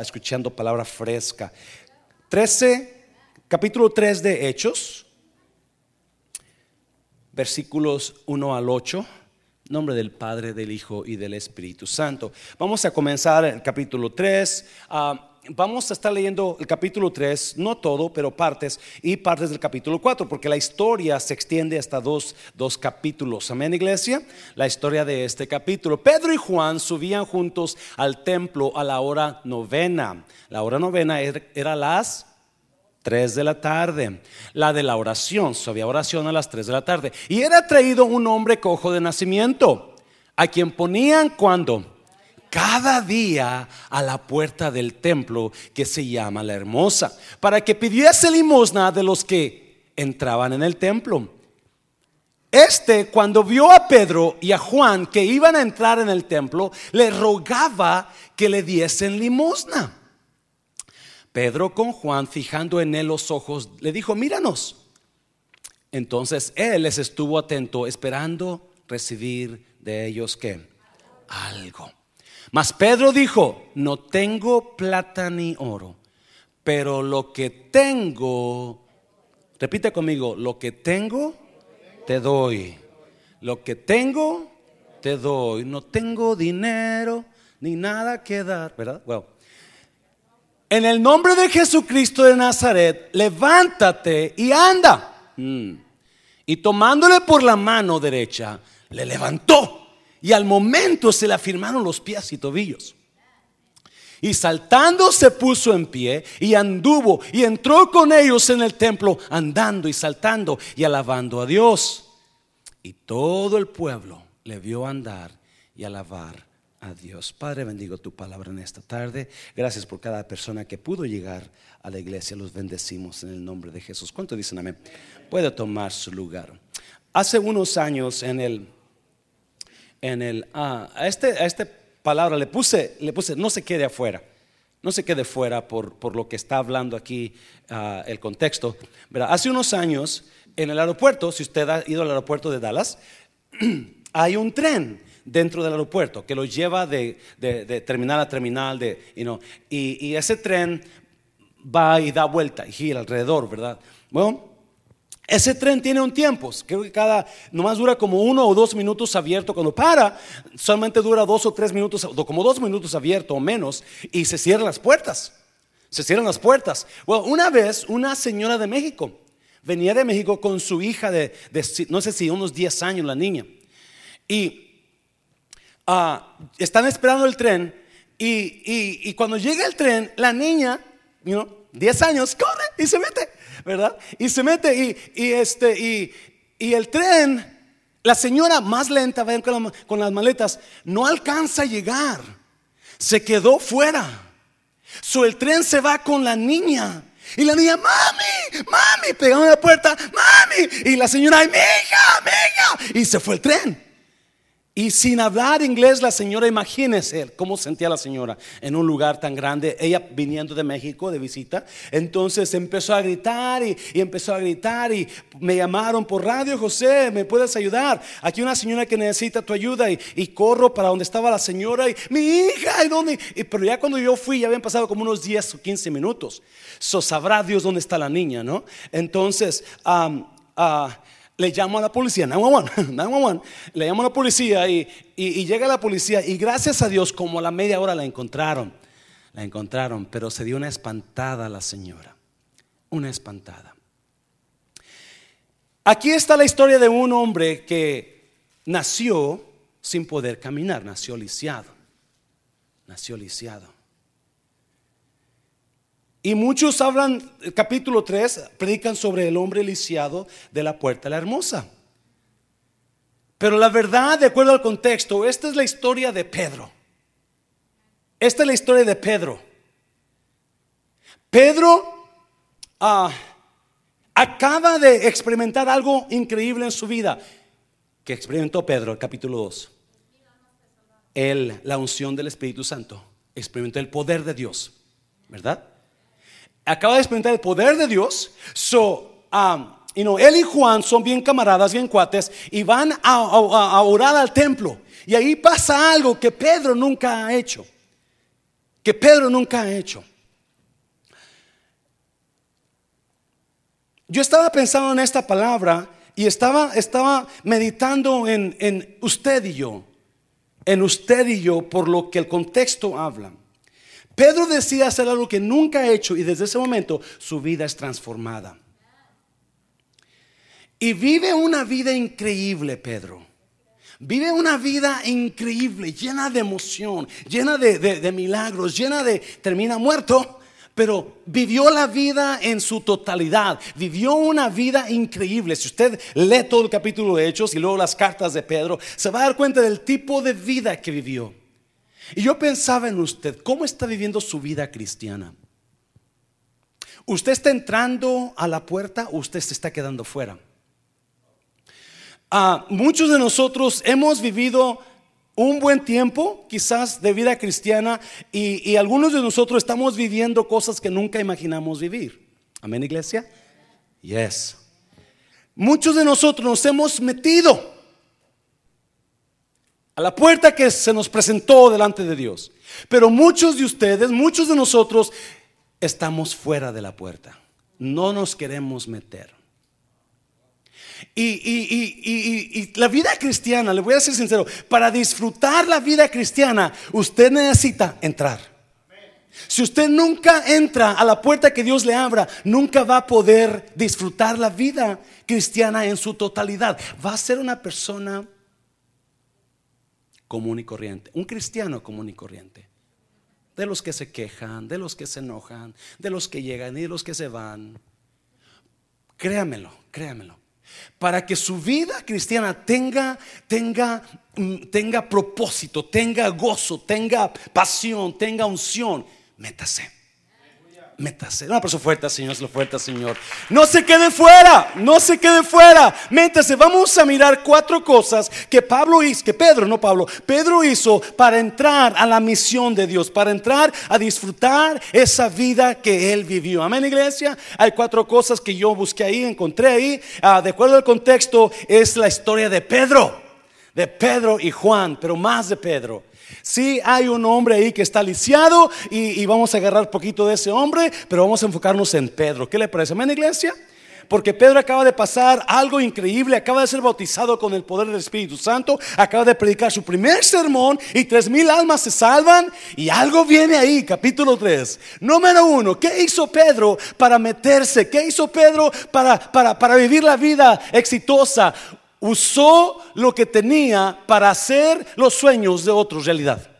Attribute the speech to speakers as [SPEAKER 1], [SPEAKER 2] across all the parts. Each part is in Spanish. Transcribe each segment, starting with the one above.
[SPEAKER 1] escuchando palabra fresca. 13, capítulo 3 de Hechos, versículos 1 al 8. Nombre del Padre, del Hijo y del Espíritu Santo. Vamos a comenzar el capítulo 3 vamos a estar leyendo el capítulo 3, no todo, pero partes, y partes del capítulo 4, porque la historia se extiende hasta dos, dos capítulos. Amén, iglesia. La historia de este capítulo. Pedro y Juan subían juntos al templo a la hora novena. La hora novena era las 3 de la tarde. La de la oración, había oración a las 3 de la tarde. Y era traído un hombre cojo de nacimiento, a quien ponían cuando cada día a la puerta del templo que se llama la hermosa, para que pidiese limosna de los que entraban en el templo. Este, cuando vio a Pedro y a Juan que iban a entrar en el templo, le rogaba que le diesen limosna. Pedro con Juan, fijando en él los ojos, le dijo, míranos. Entonces él les estuvo atento, esperando recibir de ellos que algo. Mas Pedro dijo, no tengo plata ni oro, pero lo que tengo, repite conmigo, lo que tengo, te doy. Lo que tengo, te doy. No tengo dinero ni nada que dar, ¿verdad? En el nombre de Jesucristo de Nazaret, levántate y anda. Mm. Y tomándole por la mano derecha, le levantó y al momento se le afirmaron los pies y tobillos. Y saltando se puso en pie y anduvo y entró con ellos en el templo, andando y saltando y alabando a Dios. Y todo el pueblo le vio andar y alabar a Dios. Padre, bendigo tu palabra en esta tarde. Gracias por cada persona que pudo llegar a la iglesia. Los bendecimos en el nombre de Jesús. ¿Cuánto dicen amén? Puede tomar su lugar. Hace unos años en el en el, ah, a, este, a esta palabra le puse, le puse, no se quede afuera, no se quede fuera por, por lo que está hablando aquí ah, el contexto. Hace unos años, en el aeropuerto, si usted ha ido al aeropuerto de Dallas, hay un tren dentro del aeropuerto que lo lleva de, de, terminal a terminal, de, you know, y, y ese tren va y da vuelta y gira alrededor, ¿verdad? Bueno, ese tren tiene un tiempo, creo que cada, nomás dura como uno o dos minutos abierto. Cuando para, solamente dura dos o tres minutos, como dos minutos abierto o menos, y se cierran las puertas. Se cierran las puertas. Bueno, una vez, una señora de México venía de México con su hija de, no sé si unos 10 años, la niña. Y ah, están esperando el tren, y, cuando llega el tren, la niña, you 10 años, corre y se mete. ¿Verdad? Y se mete y, este, y, el tren, la señora más lenta, ven con, las maletas, no alcanza a llegar. Se quedó fuera. So el tren se va con la niña. Y la niña, mami, mami, pegando la puerta, mami. Y la señora, mi hija, mi hija. Y se fue el tren. Y sin hablar inglés, la señora, imagínese cómo sentía la señora en un lugar tan grande, ella viniendo de México de visita. Entonces empezó a gritar y, empezó a gritar y me llamaron por radio, José, ¿me puedes ayudar? Aquí una señora que necesita tu ayuda y, corro para donde estaba la señora y mi hija, ¿y dónde? Y, pero ya cuando yo fui, ya habían pasado como unos 10 o 15 minutos. So sabrá Dios dónde está la niña, ¿no? Entonces, um, le llamo a la policía, 911, 911, le llamo a la policía y, y, llega la policía y gracias a Dios como a la media hora la encontraron, la encontraron, pero se dio una espantada a la señora, una espantada. Aquí está la historia de un hombre que nació sin poder caminar, nació lisiado, nació lisiado. Y muchos hablan, capítulo 3, predican sobre el hombre lisiado de la puerta la hermosa. Pero la verdad, de acuerdo al contexto, esta es la historia de Pedro. Esta es la historia de Pedro. Pedro ah, acaba de experimentar algo increíble en su vida. Que experimentó Pedro, el capítulo 2. Él, la unción del Espíritu Santo, experimentó el poder de Dios, ¿verdad? Acaba de experimentar el poder de Dios. So, um, él y Juan son bien camaradas, bien cuates, y van a, orar al templo. Y ahí pasa algo que Pedro nunca ha hecho. que Pedro nunca ha hecho. Yo estaba pensando en esta palabra y estaba, estaba meditando en, en usted y yo, en usted y yo, por lo que el contexto habla. Pedro decide hacer algo que nunca ha hecho y desde ese momento su vida es transformada. Y vive una vida increíble, Pedro. Vive una vida increíble, llena de emoción, llena de, milagros, llena de... Termina muerto, pero vivió la vida en su totalidad, vivió una vida increíble. Si usted lee todo el capítulo de Hechos y luego las cartas de Pedro, se va a dar cuenta del tipo de vida que vivió. Y yo pensaba en usted, ¿cómo está viviendo su vida cristiana? ¿Usted está entrando a la puerta o usted se está quedando fuera? Ah, muchos de nosotros hemos vivido un buen tiempo, quizás de vida cristiana, y, algunos de nosotros estamos viviendo cosas que nunca imaginamos vivir. Amén, iglesia. Yes. Muchos de nosotros nos hemos metido la puerta que se nos presentó delante de Dios. Pero muchos de ustedes, muchos de nosotros, estamos fuera de la puerta. No nos queremos meter. Y, la vida cristiana, le voy a ser sincero, para disfrutar la vida cristiana, usted necesita entrar. Si usted nunca entra a la puerta que Dios le abra, nunca va a poder disfrutar la vida cristiana en su totalidad. Va a ser una persona común y corriente, un cristiano común y corriente. De los que se quejan, de los que se enojan, de los que llegan y de los que se van. Créamelo, créamelo para que su vida cristiana tenga, tenga, mm, tenga propósito, tenga gozo, tenga pasión, tenga unción, métase. Métase. Una persona fuerte, Señor, lo fuerte, Señor. No se quede fuera, no se quede fuera. Métase. Vamos a mirar cuatro cosas que Pablo hizo, que Pedro, no Pablo, Pedro hizo para entrar a la misión de Dios, para entrar a disfrutar esa vida que él vivió. Amén, iglesia. Hay cuatro cosas que yo busqué ahí, encontré ahí. Ah, de acuerdo al contexto, es la historia de Pedro, de Pedro y Juan, pero más de Pedro. Sí, hay un hombre ahí que está lisiado y, vamos a agarrar poquito de ese hombre, pero vamos a enfocarnos en Pedro. ¿Qué le parece? Amén, iglesia. Porque Pedro acaba de pasar algo increíble, acaba de ser bautizado con el poder del Espíritu Santo, acaba de predicar su primer sermón y tres mil almas se salvan y algo viene ahí, capítulo 3. Número uno, ¿qué hizo Pedro para meterse? ¿Qué hizo Pedro para, para, para vivir la vida exitosa? Usó lo que tenía para hacer los sueños de otros realidad.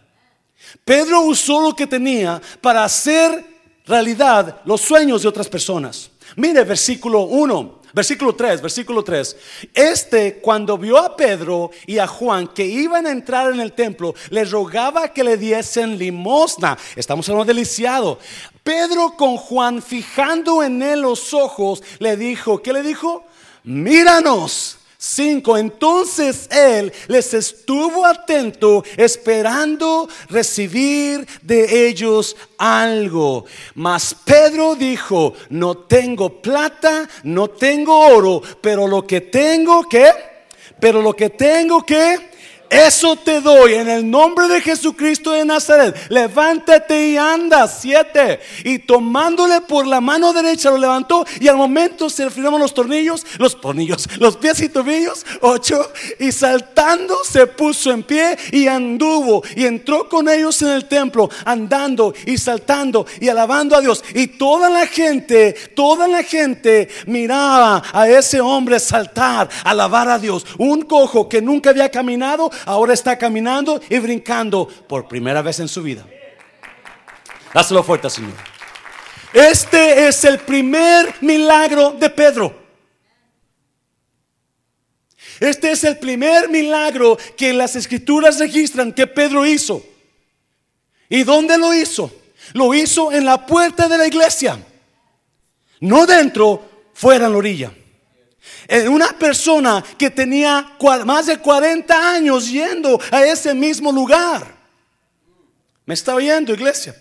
[SPEAKER 1] Pedro usó lo que tenía para hacer realidad los sueños de otras personas. Mire versículo 1. Versículo 3, versículo 3. Este, cuando vio a Pedro y a Juan que iban a entrar en el templo, les rogaba que le diesen limosna. Estamos hablando de lisiado. Pedro con Juan, fijando en él los ojos, le dijo, ¿qué le dijo? Míranos. 5. Entonces él les estuvo atento esperando recibir de ellos algo. Mas Pedro dijo, no tengo plata, no tengo oro, pero lo que tengo que, pero lo que tengo que eso te doy en el nombre de Jesucristo de Nazaret. Levántate y anda. Siete. Y tomándole por la mano derecha lo levantó. Y al momento se le los tornillos, los tornillos, los pies y tobillos. Ocho. Y saltando se puso en pie y anduvo. Y entró con ellos en el templo, andando y saltando y alabando a Dios. Y toda la gente, toda la gente miraba a ese hombre saltar, alabar a Dios. Un cojo que nunca había caminado ahora está caminando y brincando por primera vez en su vida. Dáselo fuerte, Señor. Este es el primer milagro de Pedro. Este es el primer milagro que las escrituras registran que Pedro hizo. ¿Y dónde lo hizo? Lo hizo en la puerta de la iglesia. No dentro, fuera en la orilla una persona que tenía más de 40 años yendo a ese mismo lugar. ¿Me está oyendo, iglesia?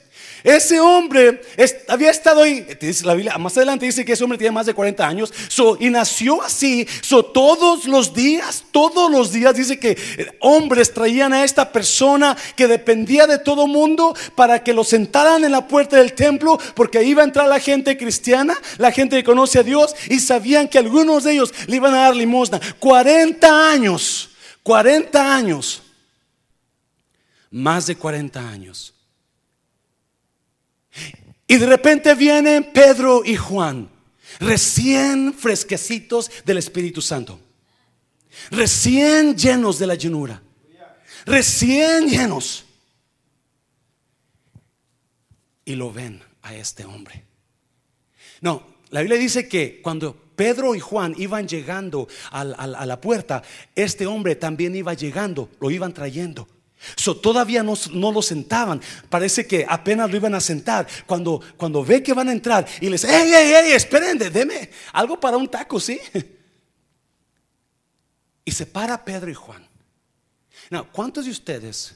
[SPEAKER 1] Ese hombre había estado ahí, dice la Biblia, más adelante dice que ese hombre tiene más de 40 años, y nació así, so, todos los días, todos los días dice que eh, hombres traían a esta persona que dependía de todo mundo para que lo sentaran en la puerta del templo, porque ahí iba a entrar la gente cristiana, la gente que conoce a Dios, y sabían que algunos de ellos le iban a dar limosna. 40 años, 40 años, más de 40 años. Y de repente vienen Pedro y Juan, recién fresquecitos del Espíritu Santo, recién llenos de la llenura, recién llenos. Y lo ven a este hombre. No, la Biblia dice que cuando Pedro y Juan iban llegando a, la puerta, este hombre también iba llegando, lo iban trayendo. So, todavía no, lo sentaban. Parece que apenas lo iban a sentar. Cuando, cuando ve que van a entrar y les, hey, hey, hey, esperen, deme algo para un taco, ¿sí? Y se para Pedro y Juan. Now, ¿cuántos de ustedes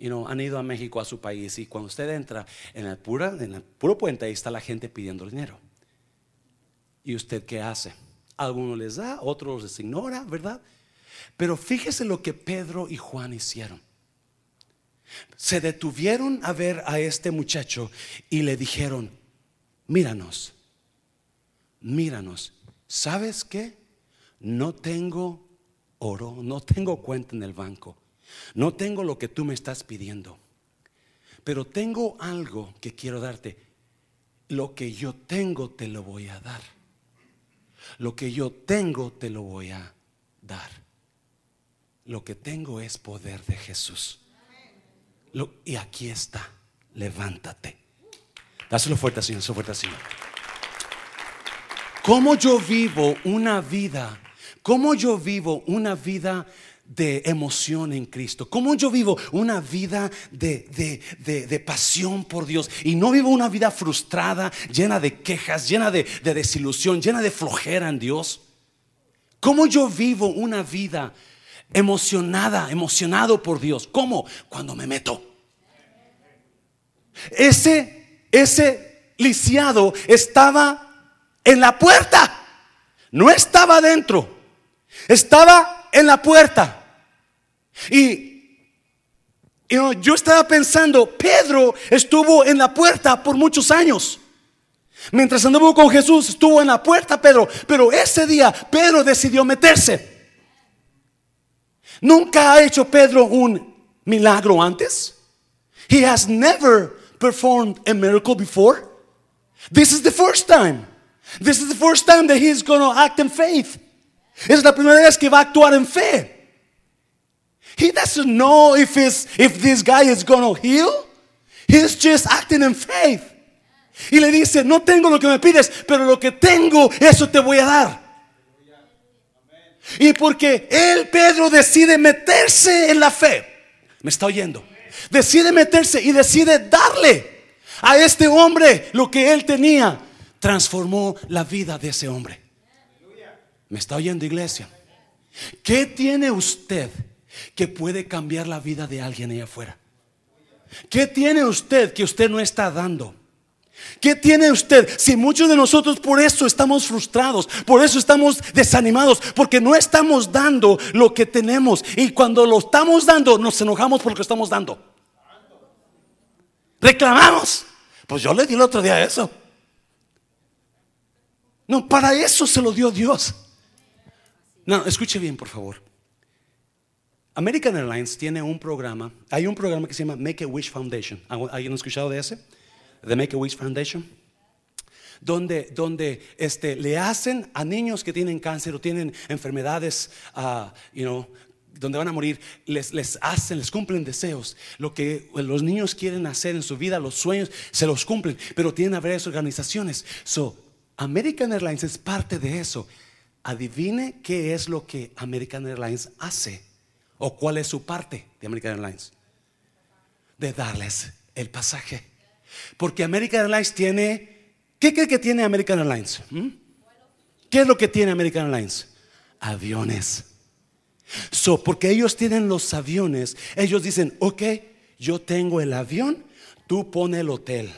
[SPEAKER 1] han ido a México, a su país, y cuando usted entra en el, pura, en el puro puente, ahí está la gente pidiendo dinero? ¿Y usted qué hace? Algunos les da, otros les ignora, ¿verdad? Pero fíjese lo que Pedro y Juan hicieron. Se detuvieron a ver a este muchacho y le dijeron, míranos, míranos, ¿sabes qué? No tengo oro, no tengo cuenta en el banco, no tengo lo que tú me estás pidiendo, pero tengo algo que quiero darte. Lo que yo tengo te lo voy a dar. Lo que yo tengo te lo voy a dar. Lo que tengo es poder de Jesús. y aquí está. Levántate. Dáselo fuerte, Señor. Dáselo fuerte, Señor. ¿Cómo yo vivo una vida? ¿Cómo yo vivo una vida de emoción en Cristo? ¿Cómo yo vivo una vida de, de, pasión por Dios? Y no vivo una vida frustrada, llena de quejas, llena de, desilusión, llena de flojera en Dios. ¿Cómo yo vivo una vida emocionada, emocionado por Dios. ¿Cómo? Cuando me meto. Ese, ese lisiado estaba en la puerta. No estaba adentro. Estaba en la puerta. Y, yo estaba pensando, Pedro estuvo en la puerta por muchos años. Mientras anduvo con Jesús, estuvo en la puerta Pedro. Pero ese día Pedro decidió meterse. Nunca ha hecho Pedro un milagro antes. He has never performed a miracle before. This is the first time. This is the first time that he's going to act in faith. Es la primera vez que va a actuar en fe. He doesn't know if, his, if this guy is going to heal. He's just acting in faith. Y le dice, no tengo lo que me pides, pero lo que tengo, eso te voy a dar. Y porque él, Pedro, decide meterse en la fe. ¿Me está oyendo? Decide meterse y decide darle a este hombre lo que él tenía. Transformó la vida de ese hombre. ¿Me está oyendo, iglesia? ¿Qué tiene usted que puede cambiar la vida de alguien allá afuera? ¿Qué tiene usted que usted no está dando? ¿Qué tiene usted? Si muchos de nosotros por eso estamos frustrados, por eso estamos desanimados, porque no estamos dando lo que tenemos. Y cuando lo estamos dando, nos enojamos por lo que estamos dando. Reclamamos. Pues yo le di el otro día eso. No, para eso se lo dio Dios. No, escuche bien, por favor. American Airlines tiene un programa, hay un programa que se llama Make a Wish Foundation. ¿Alguien ha escuchado de ese? The Make a Wish Foundation, donde, donde este, le hacen a niños que tienen cáncer o tienen enfermedades, uh, you know, donde van a morir, les, les hacen, les cumplen deseos. Lo que los niños quieren hacer en su vida, los sueños, se los cumplen, pero tienen varias organizaciones. So, American Airlines es parte de eso. Adivine qué es lo que American Airlines hace o cuál es su parte de American Airlines. De darles el pasaje. Porque American Airlines tiene, ¿qué cree que tiene American Airlines? ¿Mm? ¿Qué es lo que tiene American Airlines? Aviones. So, porque ellos tienen los aviones, ellos dicen, ok, yo tengo el avión, Tú pone el hotel.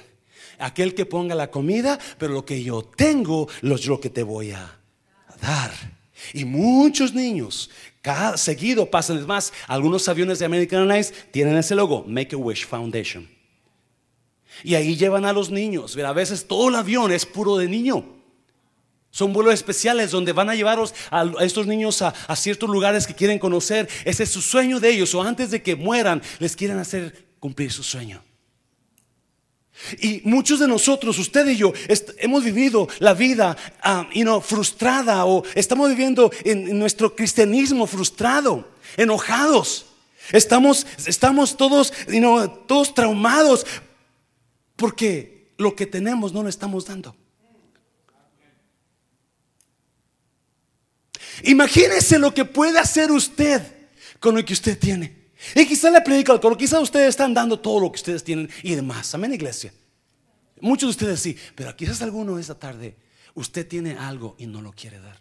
[SPEAKER 1] Aquel que ponga la comida, pero lo que yo tengo, lo que te voy a dar. Y muchos niños, cada seguido pasan, es más, algunos aviones de American Airlines tienen ese logo, Make a Wish Foundation. Y ahí llevan a los niños. A veces todo el avión es puro de niño. Son vuelos especiales donde van a llevarlos a, estos niños a, ciertos lugares que quieren conocer. Ese es su sueño de ellos. O antes de que mueran, les quieren hacer cumplir su sueño. Y muchos de nosotros, usted y yo, hemos vivido la vida uh, frustrada o estamos viviendo en, nuestro cristianismo frustrado, enojados. Estamos, estamos todos, todos traumados porque lo que tenemos no lo estamos dando. Imagínese lo que puede hacer usted con lo que usted tiene. Y quizá le predico al coro, quizá ustedes están dando todo lo que ustedes tienen y demás. Amén, iglesia. Muchos de ustedes sí, pero quizás alguno esta tarde, usted tiene algo y no lo quiere dar.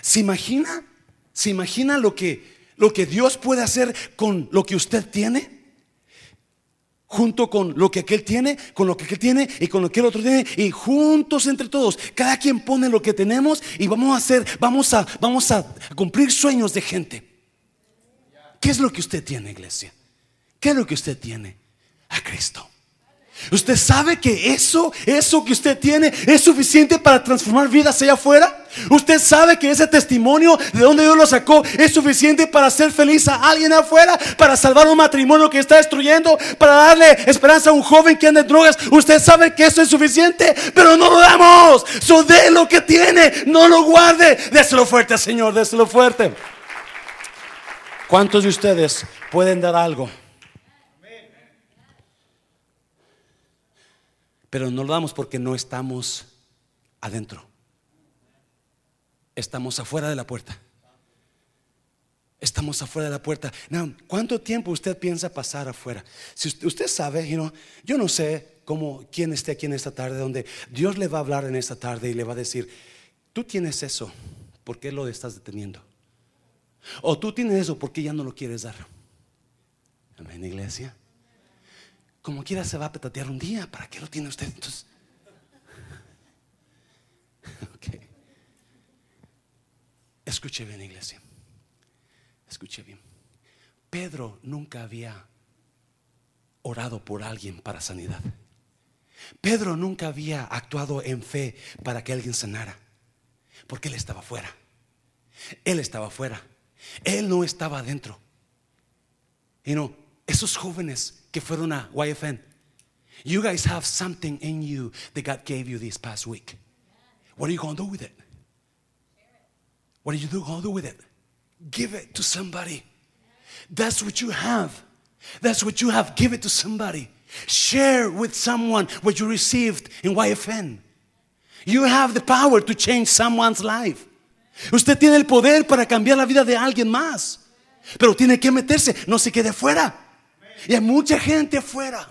[SPEAKER 1] ¿Se imagina? ¿Se imagina lo que, lo que Dios puede hacer con lo que usted tiene? Junto con lo que aquel tiene, con lo que aquel tiene y con lo que el otro tiene, y juntos entre todos, cada quien pone lo que tenemos y vamos a hacer, vamos a, vamos a cumplir sueños de gente. ¿Qué es lo que usted tiene, iglesia? ¿Qué es lo que usted tiene? A Cristo. ¿Usted sabe que eso, eso que usted tiene es suficiente para transformar vidas allá afuera? ¿Usted sabe que ese testimonio de donde Dios lo sacó es suficiente para hacer feliz a alguien afuera? Para salvar un matrimonio que está destruyendo? Para darle esperanza a un joven que anda en drogas? ¿Usted sabe que eso es suficiente? Pero no lo damos. So de lo que tiene, no lo guarde. Déselo fuerte, Señor, déselo fuerte. ¿Cuántos de ustedes pueden dar algo? Pero no lo damos porque no estamos adentro. Estamos afuera de la puerta. Estamos afuera de la puerta. ¿Cuánto tiempo usted piensa pasar afuera? Si usted, sabe, yo no sé cómo quién esté aquí en esta tarde, donde Dios le va a hablar en esta tarde y le va a decir, tú tienes eso, ¿por qué lo estás deteniendo? O tú tienes eso, ¿por qué ya no lo quieres dar? Amén, iglesia. Como quiera se va a petatear un día. ¿Para qué lo tiene usted? Entonces, Escuche bien, iglesia. Escuche bien. Pedro nunca había orado por alguien para sanidad. Pedro nunca había actuado en fe para que alguien sanara. Porque él estaba fuera. Él estaba fuera. Él no estaba adentro. Y no, esos jóvenes que YFN. You guys have something in you that God gave you this past week. What are you going to do with it? What are you going to do with it? Give it to somebody. That's what you have. That's what you have. Give it to somebody. Share with someone what you received in YFN. You have the power to change someone's life. Usted tiene el poder para cambiar la vida de alguien más. Pero tiene que meterse, no se quede fuera. Y hay mucha gente afuera.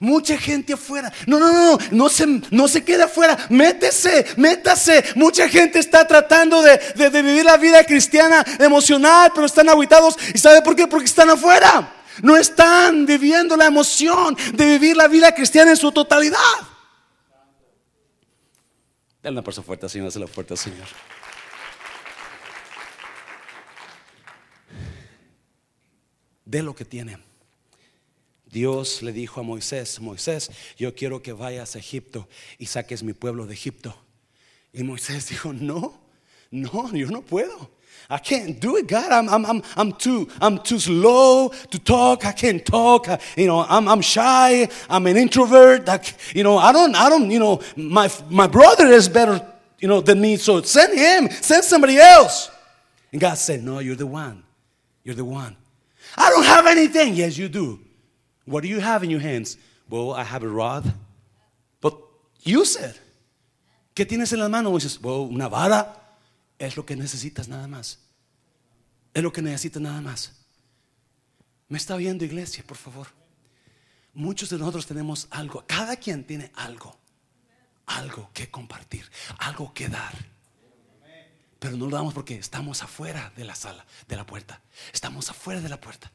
[SPEAKER 1] Mucha gente afuera. No, no, no, no se, no se quede afuera. Métese, métase. Mucha gente está tratando de, de, vivir la vida cristiana emocional, pero están aguitados. ¿Y sabe por qué? Porque están afuera. No están viviendo la emoción de vivir la vida cristiana en su totalidad. Dale una persona fuerte, Señor. Dale fuerte, Señor. De lo que tienen. Dios le dijo a Moisés, Moisés, yo quiero que vayas a Egipto y saques mi pueblo de Egipto. Y Moisés dijo, no, no, yo no puedo. I can't do it, God. I'm, I'm, I'm, I'm, too, I'm too slow to talk. I can't talk. you know, I'm, I'm shy. I'm an introvert. I, you know, I don't, I don't, you know, my, my brother is better, you know, than me. So send him, send somebody else. And God said, no, you're the one. You're the one. I don't have anything. Yes, you do. What do you have in your hands? Well, I have a rod. But use it. ¿Qué tienes en las manos? Dices, well, una vara. Es lo que necesitas nada más. Es lo que necesitas nada más. Me está viendo iglesia, por favor. Muchos de nosotros tenemos algo. Cada quien tiene algo. Algo que compartir. Algo que dar. Pero no lo damos porque estamos afuera de la sala, de la puerta. Estamos afuera de la puerta.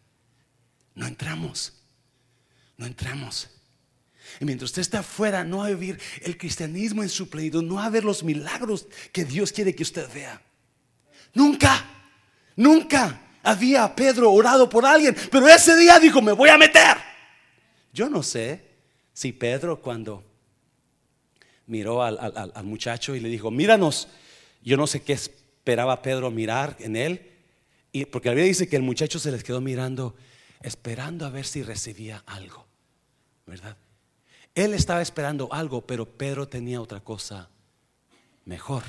[SPEAKER 1] No entramos. No entramos. Y mientras usted está afuera, no va a vivir el cristianismo en su plenitud, no va a ver los milagros que Dios quiere que usted vea. Nunca, nunca había Pedro orado por alguien, pero ese día dijo, me voy a meter. Yo no sé si Pedro cuando miró al, al muchacho y le dijo, míranos, yo no sé qué esperaba Pedro mirar en él, y porque la Biblia dice que el muchacho se les quedó mirando, esperando a ver si recibía algo, ¿verdad? Él estaba esperando algo, pero Pedro tenía otra cosa mejor.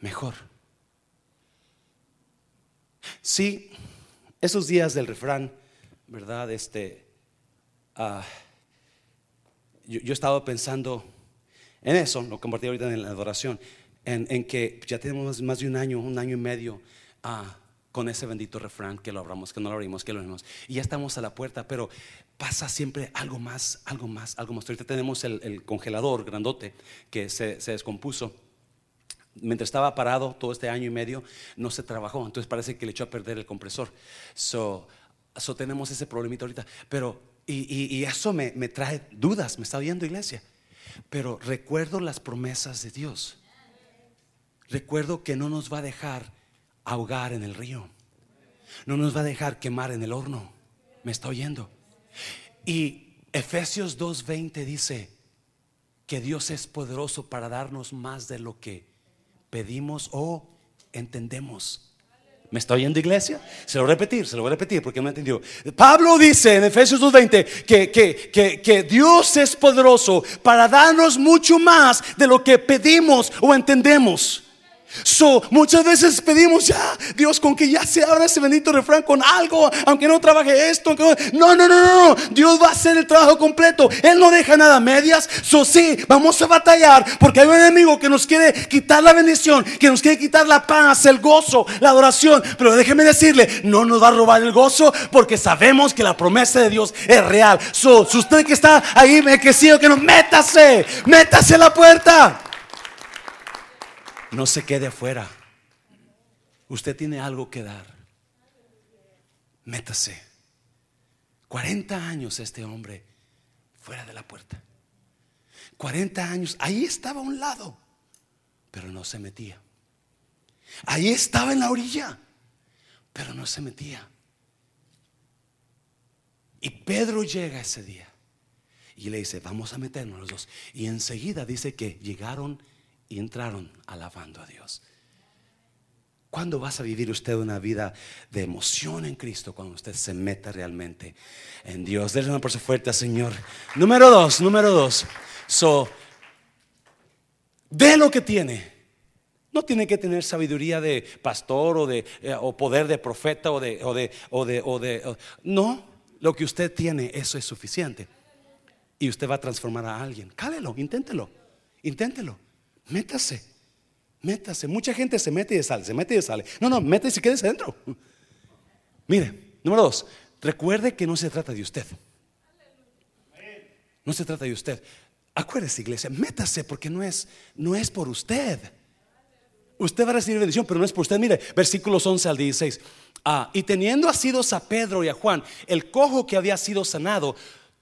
[SPEAKER 1] Mejor. Sí, esos días del refrán, ¿verdad? Este, ah, yo, he estado pensando en eso, lo compartí ahorita en la adoración, en, que ya tenemos más de un año, un año y medio. Ah, con ese bendito refrán que lo abramos, que no lo abrimos, que lo abrimos. Y ya estamos a la puerta, pero pasa siempre algo más, algo más, algo más. Ahorita tenemos el, congelador grandote que se, descompuso. Mientras estaba parado todo este año y medio, no se trabajó. Entonces parece que le echó a perder el compresor. So, so tenemos ese problemita ahorita. Pero, y, eso me, me trae dudas. Me está oyendo, iglesia. Pero recuerdo las promesas de Dios. Recuerdo que no nos va a dejar ahogar en el río. No nos va a dejar quemar en el horno. ¿Me está oyendo? Y Efesios 2.20 dice que Dios es poderoso para darnos más de lo que pedimos o entendemos. ¿Me está oyendo iglesia? Se lo voy a repetir, se lo voy a repetir porque no entendió. Pablo dice en Efesios 2.20 que, que, que, que Dios es poderoso para darnos mucho más de lo que pedimos o entendemos. So, muchas veces pedimos ya, Dios, con que ya se abra ese bendito refrán con algo, aunque no trabaje esto. No, no, no, no, Dios va a hacer el trabajo completo. Él no deja nada medias. So, sí, vamos a batallar porque hay un enemigo que nos quiere quitar la bendición, que nos quiere quitar la paz, el gozo, la adoración. Pero déjeme decirle, no nos va a robar el gozo porque sabemos que la promesa de Dios es real. So, si usted que está ahí me que que no, métase, métase a la puerta. No se quede afuera. Usted tiene algo que dar. Métase. 40 años este hombre fuera de la puerta. 40 años. Ahí estaba a un lado, pero no se metía. Ahí estaba en la orilla, pero no se metía. Y Pedro llega ese día y le dice, vamos a meternos los dos. Y enseguida dice que llegaron y entraron alabando a Dios. ¿Cuándo vas a vivir usted una vida de emoción en Cristo cuando usted se meta realmente en Dios? Denle una su fuerte, Señor. Número dos, número dos. So, de lo que tiene. No tiene que tener sabiduría de pastor o de eh, o poder de profeta o de o de o de, o de no, lo que usted tiene eso es suficiente. Y usted va a transformar a alguien. Cálelo, inténtelo. Inténtelo. Métase, métase. Mucha gente se mete y sale, se mete y sale. No, no, métese y quédese dentro. Mire, número dos, recuerde que no se trata de usted. No se trata de usted. Acuérdese, iglesia, métase porque no es, no es por usted. Usted va a recibir bendición, pero no es por usted. Mire, versículos 11 al 16. Ah, y teniendo asidos a Pedro y a Juan, el cojo que había sido sanado,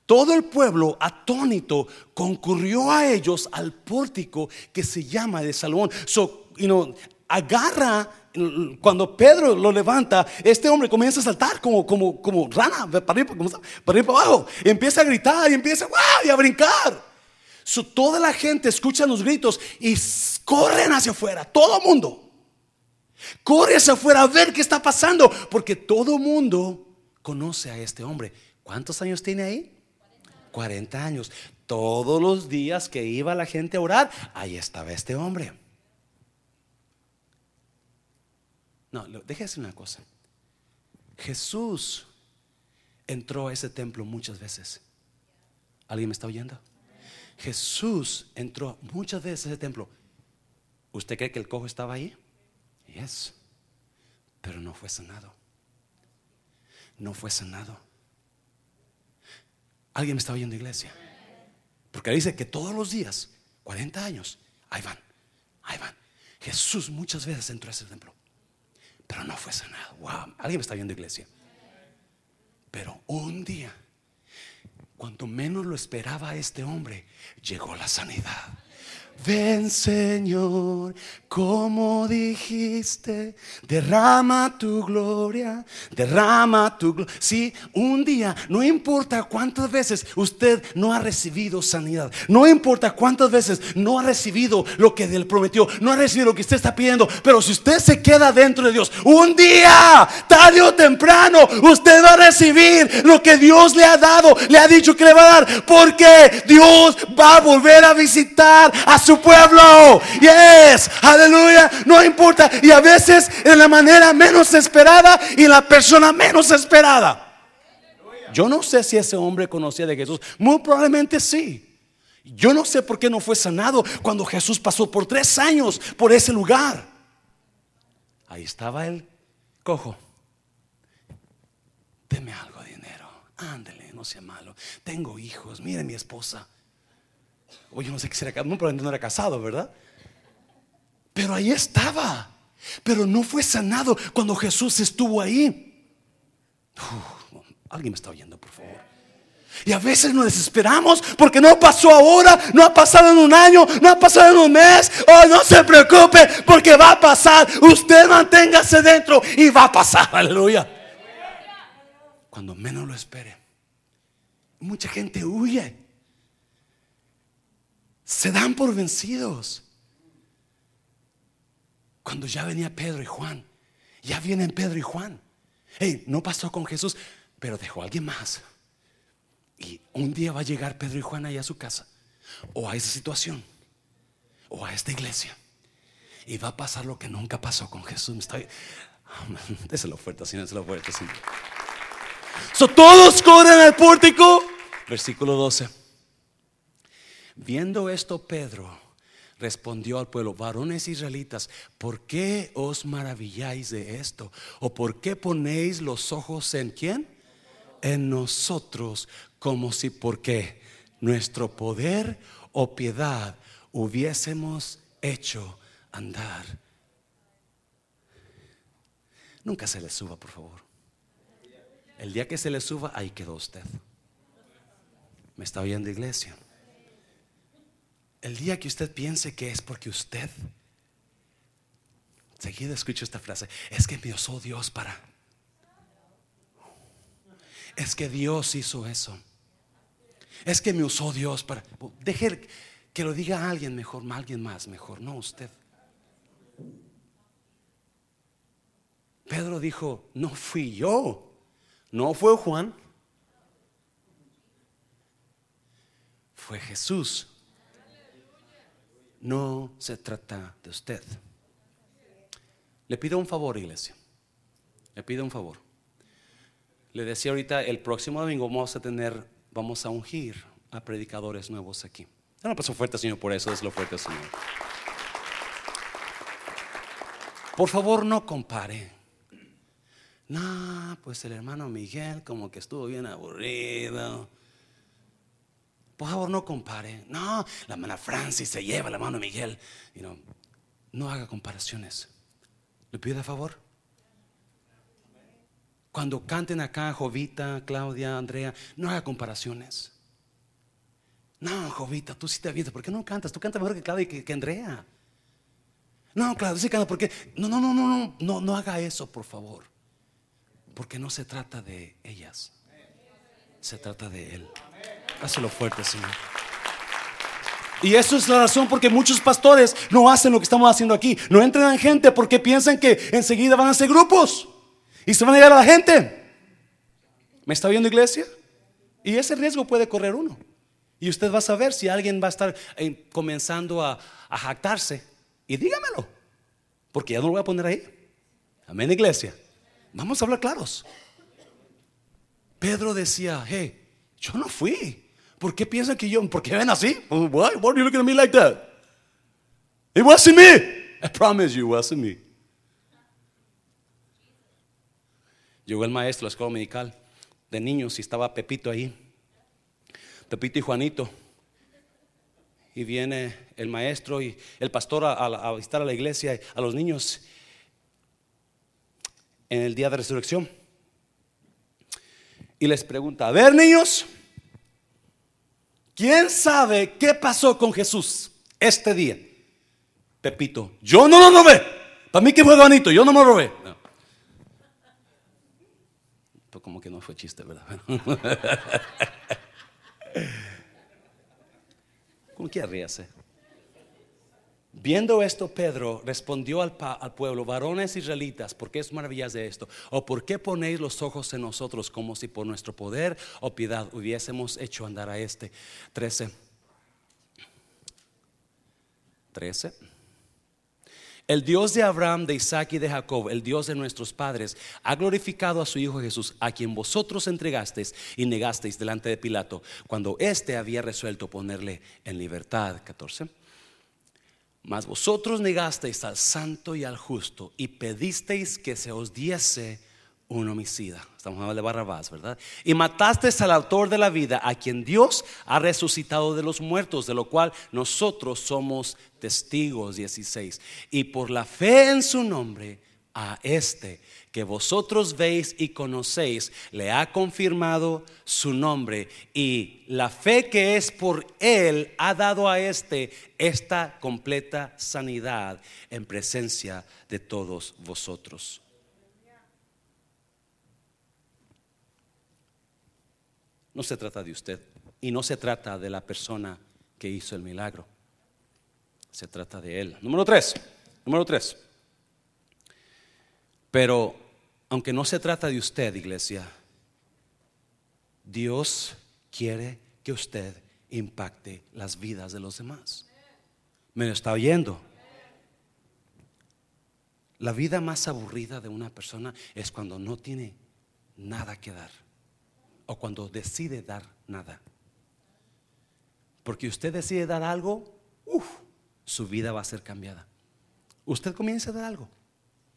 [SPEAKER 1] todo el pueblo atónito concurrió a ellos al pórtico que se llama de Salomón. So, you agarra cuando Pedro lo levanta, este hombre comienza a saltar como, como, como rana, para arriba, para, para abajo. empieza a gritar y empieza a brincar. So, toda la gente escucha los gritos y corren hacia afuera, todo el mundo. Corre hacia afuera a ver qué está pasando, porque todo el mundo conoce a este hombre. ¿Cuántos años tiene ahí? 40 años. Todos los días que iba la gente a orar, ahí estaba este hombre. No, déjese una cosa. Jesús entró a ese templo muchas veces. ¿Alguien me está oyendo? Jesús entró muchas veces a ese templo. ¿Usted cree que el cojo estaba ahí? Yes. Pero no fue sanado. No fue sanado. ¿Alguien me está oyendo, iglesia? Porque dice que todos los días, 40 años, ahí van, ahí van. Jesús muchas veces entró a ese templo, pero no fue sanado. Wow, ¿alguien me está viendo, iglesia? Pero un día Cuando menos lo esperaba este hombre, llegó la sanidad. Ven Señor, como dijiste, derrama tu gloria, derrama tu gloria. Sí, un día, no importa cuántas veces usted no ha recibido sanidad, no importa cuántas veces no ha recibido lo que Él prometió, no ha recibido lo que usted está pidiendo, pero si usted se queda dentro de Dios, un día, tarde o temprano, usted va a recibir lo que Dios le ha dado, le ha dicho que le va a dar, porque Dios va a volver a visitar a su pueblo. Yes, aleluya. No importa. Y a veces en la manera menos esperada y la persona menos esperada. Yo no sé si ese hombre conocía de Jesús. Muy probablemente sí. Yo no sé por qué no fue sanado cuando Jesús pasó por tres años por ese lugar. Ahí estaba él, cojo. Deme algo de dinero. Ándele, no sea malo. Tengo hijos. Mire mi esposa. Oye, no sé qué será, no, probablemente no era casado, ¿verdad? Pero ahí estaba. Pero no fue sanado cuando Jesús estuvo ahí. Alguien me está oyendo, por favor. Y a veces nos desesperamos porque no pasó ahora, no ha pasado en un año, no ha pasado en un mes. Oh, no se preocupe porque va a pasar. Usted manténgase dentro y va a pasar. Aleluya. Cuando menos lo espere. Mucha gente huye se dan por vencidos. Cuando ya venía Pedro y Juan, ya vienen Pedro y Juan. Hey, no pasó con Jesús, pero dejó a alguien más. Y un día va a llegar Pedro y Juan ahí a su casa, o a esa situación, o a esta iglesia. Y va a pasar lo que nunca pasó con Jesús. Estoy... Déselo fuerte, déselo fuerte. So, todos corren al pórtico. Versículo 12. Viendo esto, Pedro respondió al pueblo, varones israelitas, ¿por qué os maravilláis de esto? ¿O por qué ponéis los ojos en quién? En nosotros, como si por qué nuestro poder o piedad hubiésemos hecho andar. Nunca se le suba, por favor. El día que se le suba, ahí quedó usted. ¿Me está oyendo, iglesia? El día que usted piense que es porque usted, seguida escucho esta frase, es que me usó Dios para... Es que Dios hizo eso. Es que me usó Dios para... Deje que lo diga alguien mejor, alguien más mejor, no usted. Pedro dijo, no fui yo, no fue Juan, fue Jesús no se trata de usted. Le pido un favor, iglesia. Le pido un favor. Le decía ahorita, el próximo domingo vamos a tener, vamos a ungir a predicadores nuevos aquí. No pasó fuerte, Señor, por eso es lo fuerte, Señor. Por favor, no compare. No, pues el hermano Miguel como que estuvo bien aburrido. Por favor, no compare. No, la hermana Francis se lleva la mano Miguel. no haga comparaciones. ¿Le pido a favor? Cuando canten acá, Jovita, Claudia, Andrea, no haga comparaciones. No, Jovita, tú sí te avientas. ¿Por qué no cantas? Tú cantas mejor que Claudia y que, Andrea. No, Claudia, sí canta. porque No, no, no, no, no, no, no haga eso, por favor. Porque no se trata de ellas. Se trata de Él. Hazlo fuerte, Señor. Y eso es la razón porque muchos pastores no hacen lo que estamos haciendo aquí. No entrenan gente porque piensan que enseguida van a ser grupos y se van a llegar a la gente. ¿Me está viendo iglesia? Y ese riesgo puede correr uno. Y usted va a saber si alguien va a estar eh, comenzando a, a jactarse. Y dígamelo, porque ya no lo voy a poner ahí. Amén, iglesia. Vamos a hablar claros. Pedro decía, hey, yo no fui. ¿Por qué piensan que yo? ¿Por qué ven así? Why? Why are you looking at me like that? It wasn't me. I promise you, it wasn't me. Llegó el maestro a la escuela medical de niños y estaba Pepito ahí. Pepito y Juanito. Y viene el maestro y el pastor a, a, a visitar a la iglesia, a los niños en el día de resurrección. Y les pregunta, a ver niños, ¿Quién sabe qué pasó con Jesús este día? Pepito, yo no lo robé. Para mí que fue bonito, yo no me lo robé. Pues como que no fue chiste, ¿verdad? ¿Cómo que ríase? Viendo esto, Pedro respondió al, pueblo, varones israelitas, ¿por qué es maravillas de esto? ¿O por qué ponéis los ojos en nosotros como si por nuestro poder o piedad hubiésemos hecho andar a este? 13. 13. El Dios de Abraham, de Isaac y de Jacob, el Dios de nuestros padres, ha glorificado a su Hijo Jesús, a quien vosotros entregasteis y negasteis delante de Pilato, cuando éste había resuelto ponerle en libertad. 14 mas vosotros negasteis al santo y al justo y pedisteis que se os diese un homicida. Estamos hablando de Barrabás, ¿verdad? Y matasteis al autor de la vida, a quien Dios ha resucitado de los muertos, de lo cual nosotros somos testigos. 16. Y por la fe en su nombre, a este que vosotros veis y conocéis, le ha confirmado su nombre y la fe que es por él ha dado a este esta completa sanidad en presencia de todos vosotros. No se trata de usted y no se trata de la persona que hizo el milagro. Se trata de él. Número tres. Número tres. Pero aunque no se trata de usted, iglesia, Dios quiere que usted impacte las vidas de los demás. ¿Me lo está oyendo? La vida más aburrida de una persona es cuando no tiene nada que dar o cuando decide dar nada. Porque usted decide dar algo, su vida va a ser cambiada. Usted comienza a dar algo.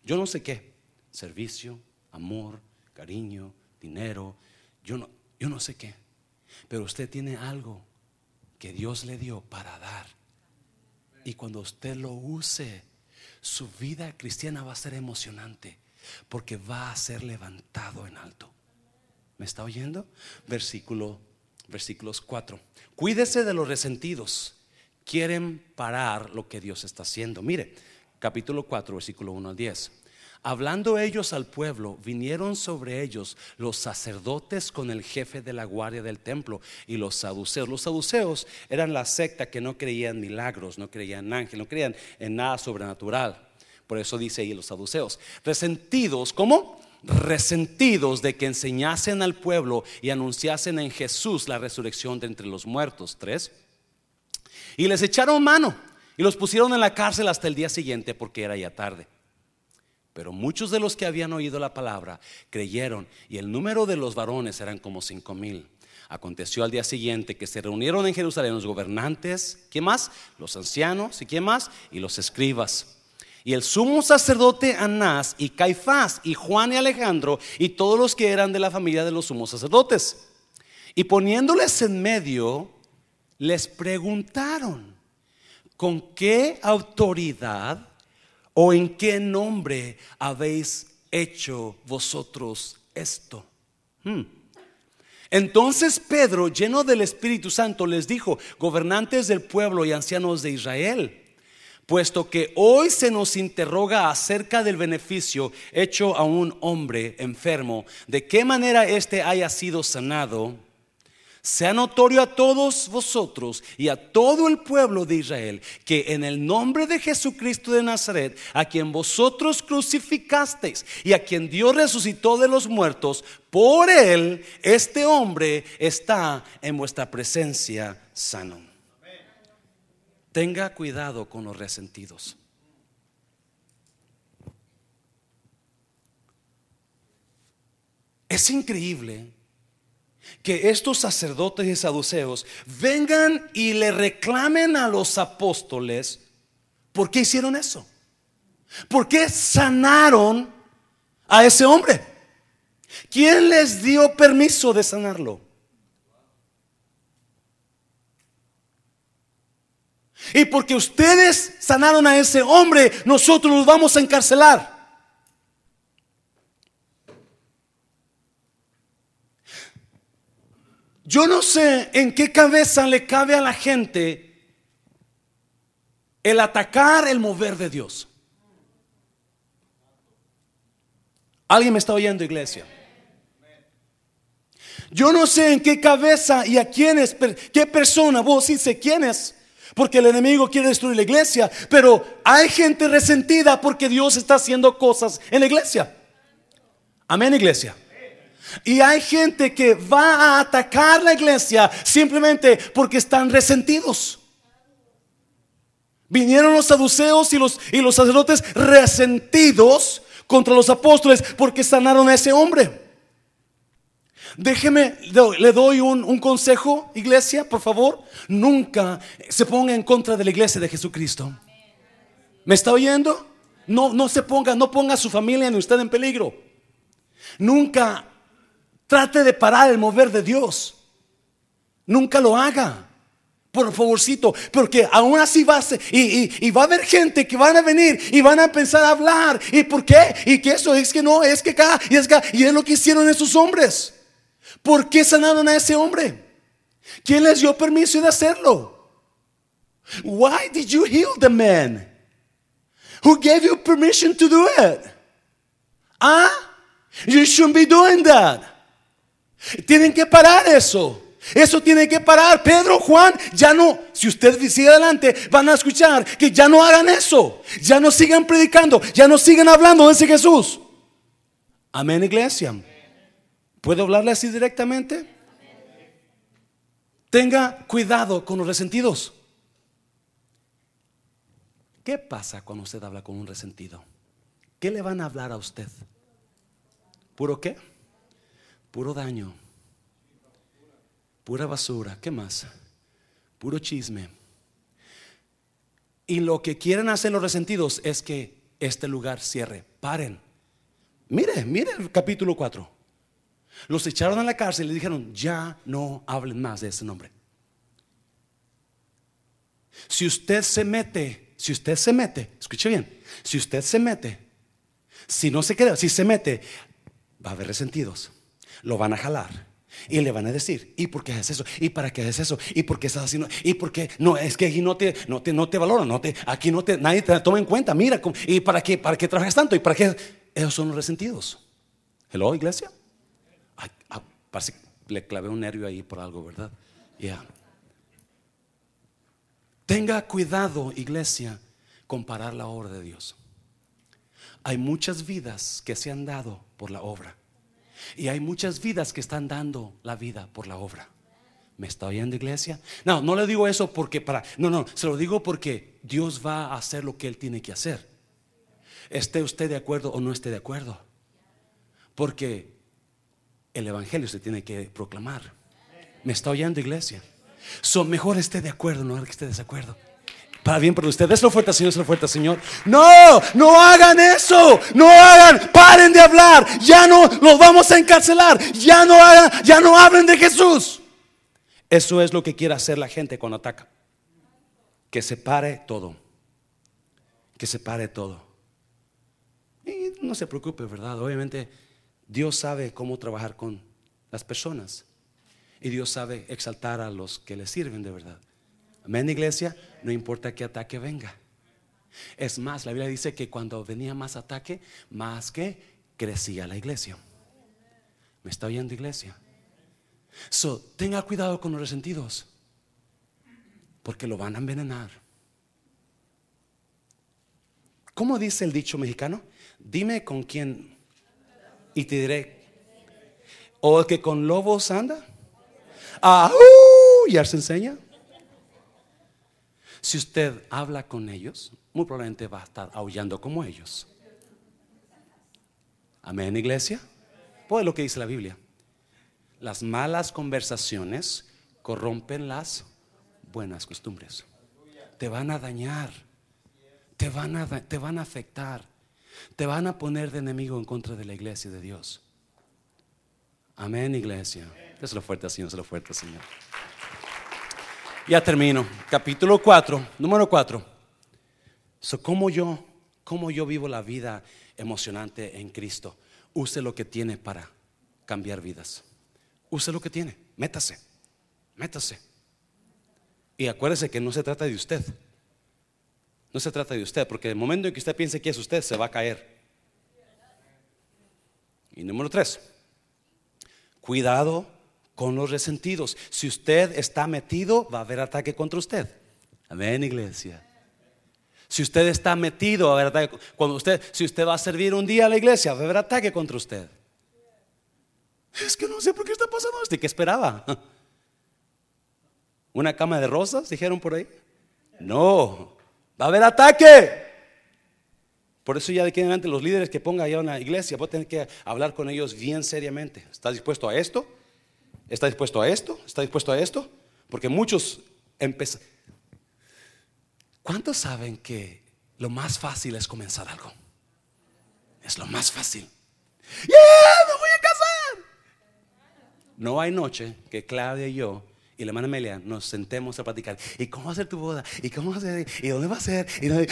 [SPEAKER 1] Yo no sé qué servicio, amor, cariño, dinero, yo no, yo no sé qué. Pero usted tiene algo que Dios le dio para dar. Y cuando usted lo use, su vida cristiana va a ser emocionante porque va a ser levantado en alto. ¿Me está oyendo? Versículo, versículos 4. Cuídese de los resentidos. Quieren parar lo que Dios está haciendo. Mire, capítulo 4, versículo 1 al 10. Hablando ellos al pueblo, vinieron sobre ellos los sacerdotes con el jefe de la guardia del templo y los saduceos. Los saduceos eran la secta que no creían milagros, no creían en ángeles, no creían en nada sobrenatural. Por eso dice ahí los saduceos. Resentidos, ¿cómo? Resentidos de que enseñasen al pueblo y anunciasen en Jesús la resurrección de entre los muertos. Tres. Y les echaron mano y los pusieron en la cárcel hasta el día siguiente porque era ya tarde. Pero muchos de los que habían oído la palabra creyeron y el número de los varones eran como cinco mil. Aconteció al día siguiente que se reunieron en Jerusalén los gobernantes, ¿qué más? Los ancianos y qué más? Y los escribas. Y el sumo sacerdote Anás y Caifás y Juan y Alejandro y todos los que eran de la familia de los sumos sacerdotes. Y poniéndoles en medio, les preguntaron, ¿con qué autoridad ¿O en qué nombre habéis hecho vosotros esto? Hmm. Entonces Pedro, lleno del Espíritu Santo, les dijo, gobernantes del pueblo y ancianos de Israel, puesto que hoy se nos interroga acerca del beneficio hecho a un hombre enfermo, de qué manera éste haya sido sanado, sea notorio a todos vosotros y a todo el pueblo de Israel que en el nombre de Jesucristo de Nazaret, a quien vosotros crucificasteis y a quien Dios resucitó de los muertos, por él este hombre está en vuestra presencia sano. Tenga cuidado con los resentidos. Es increíble que estos sacerdotes y saduceos vengan y le reclamen a los apóstoles por qué hicieron eso. ¿Por qué sanaron a ese hombre? ¿Quién les dio permiso de sanarlo? Y porque ustedes sanaron a ese hombre, nosotros los vamos a encarcelar. Yo no sé en qué cabeza le cabe a la gente el atacar el mover de Dios. ¿Alguien me está oyendo, iglesia? Yo no sé en qué cabeza y a quiénes, qué persona, vos dices quién es, porque el enemigo quiere destruir la iglesia, pero hay gente resentida porque Dios está haciendo cosas en la iglesia. Amén, iglesia. Y hay gente que va a atacar la iglesia simplemente porque están resentidos. Vinieron los saduceos y los, y los sacerdotes resentidos contra los apóstoles porque sanaron a ese hombre. Déjeme, le doy un, consejo, iglesia, por favor. Nunca se ponga en contra de la iglesia de Jesucristo. ¿Me está oyendo? No, no se ponga, no ponga a su familia ni usted en peligro. Nunca trate de parar el mover de Dios. Nunca lo haga. Por favorcito, porque aún así va a ser, y, va a haber gente que van a venir y van a empezar a hablar. ¿Y por qué? Y que eso es que no, es que acá, y es que, y es lo que hicieron esos hombres. ¿Por qué sanaron a ese hombre? ¿Quién les dio permiso de hacerlo? Why did you heal the man? Who gave you permission to do it? Ah, you shouldn't be doing that. Tienen que parar eso. Eso tiene que parar. Pedro, Juan, ya no, si usted sigue adelante, van a escuchar que ya no hagan eso. Ya no sigan predicando, ya no sigan hablando de ese Jesús. Amén, iglesia. ¿Puedo hablarle así directamente? Tenga cuidado con los resentidos. ¿Qué pasa cuando usted habla con un resentido? ¿Qué le van a hablar a usted? ¿Puro qué? Puro daño. Pura basura. ¿Qué más? Puro chisme. Y lo que quieren hacer los resentidos es que este lugar cierre. Paren. Mire, mire el capítulo 4. Los echaron a la cárcel y le dijeron, ya no hablen más de ese nombre. Si usted se mete, si usted se mete, escuche bien, si usted se mete, si no se queda, si se mete, va a haber resentidos, lo van a jalar. Y le van a decir, ¿y por qué haces eso? ¿Y para qué haces eso? ¿Y por qué estás haciendo? ¿Y por qué? No, es que aquí no te, no te, no te valoran, no te, aquí no te, nadie te toma en cuenta. Mira, ¿y para qué, para qué trabajas tanto? ¿Y para qué? Esos son los resentidos. Hello, iglesia. Parece que le clavé un nervio ahí por algo, ¿verdad? Ya. Tenga cuidado, iglesia, comparar la obra de Dios. Hay muchas vidas que se han dado por la obra. Y hay muchas vidas que están dando la vida por la obra. ¿Me está oyendo, iglesia? No, no le digo eso porque para. No, no, se lo digo porque Dios va a hacer lo que Él tiene que hacer. Esté usted de acuerdo o no esté de acuerdo. Porque el Evangelio se tiene que proclamar. ¿Me está oyendo, iglesia? Son mejor esté de acuerdo, no que esté de desacuerdo. Bien para ustedes, lo fuerte, Señor, lo fuerte, Señor. No, no hagan eso, no hagan, paren de hablar, ya no los vamos a encarcelar, ya no hagan, ya no hablen de Jesús. Eso es lo que quiere hacer la gente cuando ataca. Que se pare todo, que se pare todo. Y no se preocupe, ¿verdad? Obviamente Dios sabe cómo trabajar con las personas. Y Dios sabe exaltar a los que le sirven de verdad. Amén, iglesia. No importa qué ataque venga. Es más, la Biblia dice que cuando venía más ataque, más que crecía la iglesia. ¿Me está oyendo, iglesia? So, tenga cuidado con los resentidos. Porque lo van a envenenar. ¿Cómo dice el dicho mexicano? Dime con quién y te diré, o que con lobos anda, ah, uh, ya se enseña. Si usted habla con ellos, muy probablemente va a estar aullando como ellos. Amén, iglesia. Pues lo que dice la Biblia. Las malas conversaciones corrompen las buenas costumbres. Te van a dañar. Te van a, te van a afectar. Te van a poner de enemigo en contra de la iglesia de Dios. Amén, iglesia. Es lo fuerte, Señor, es lo fuerte, Señor. Ya termino. Capítulo 4, número 4. So, ¿cómo, yo, ¿Cómo yo vivo la vida emocionante en Cristo? Use lo que tiene para cambiar vidas. Use lo que tiene, métase. métase. Y acuérdese que no se trata de usted. No se trata de usted, porque el momento en que usted piense que es usted, se va a caer. Y número tres, cuidado con los resentidos. Si usted está metido, va a haber ataque contra usted. Amén, iglesia. Si usted está metido, va a haber ataque. Cuando usted, si usted va a servir un día a la iglesia, va a haber ataque contra usted. Es que no sé por qué está pasando esto. ¿Y qué esperaba? ¿Una cama de rosas? Dijeron por ahí. No, va a haber ataque. Por eso ya de aquí en adelante los líderes que ponga allá una iglesia, voy a tener que hablar con ellos bien seriamente. ¿Estás dispuesto a esto? ¿Está dispuesto a esto? ¿Está dispuesto a esto? Porque muchos empiezan. ¿Cuántos saben que lo más fácil es comenzar algo? Es lo más fácil. ¡Yeah! ¡Me voy a casar! No hay noche que Claudia y yo y la hermana Amelia nos sentemos a platicar. ¿Y cómo va a ser tu boda? ¿Y cómo va a ser? ¿Y dónde va a ser? ¿Y dónde?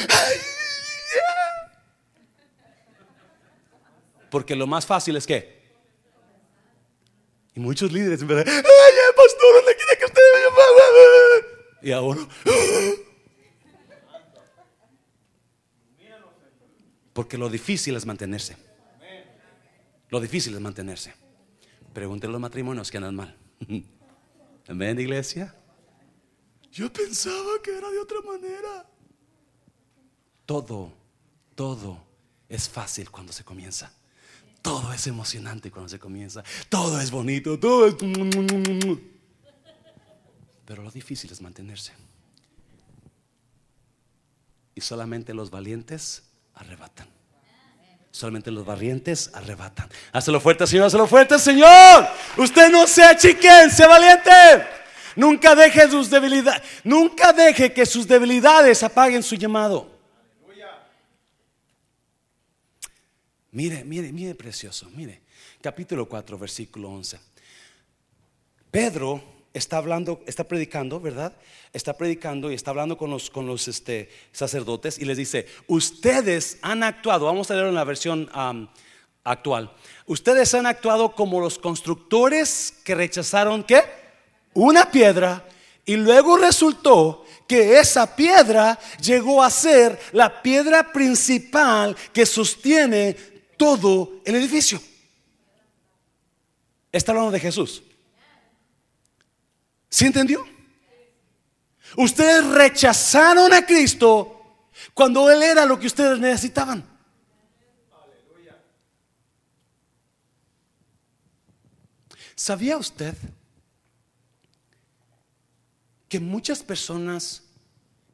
[SPEAKER 1] Porque lo más fácil es que. Y muchos líderes, verdad, ¡ay, pastor, ¿dónde quiere que usted me Y ahora. Porque lo difícil es mantenerse. Lo difícil es mantenerse. Pregúntenle a los matrimonios que andan mal. Amén, iglesia. Yo pensaba que era de otra manera. Todo, todo es fácil cuando se comienza. Todo es emocionante cuando se comienza. Todo es bonito, todo es... Pero lo difícil es mantenerse. Y solamente los valientes arrebatan. Solamente los valientes arrebatan. Hazlo fuerte, Señor, hazlo fuerte, Señor. Usted no sea chiquen, sea valiente. Nunca deje sus debilidades, nunca deje que sus debilidades apaguen su llamado. Mire, mire, mire, precioso, mire. Capítulo 4, versículo 11. Pedro está hablando, está predicando, ¿verdad? Está predicando y está hablando con los, con los este, sacerdotes y les dice, ustedes han actuado, vamos a leer en la versión actual, ustedes han actuado como los constructores que rechazaron, ¿qué? Una piedra y luego resultó que esa piedra llegó a ser la piedra principal que sostiene todo el edificio. Está hablando de Jesús. ¿Sí entendió? Ustedes rechazaron a Cristo cuando Él era lo que ustedes necesitaban. ¿Sabía usted que muchas personas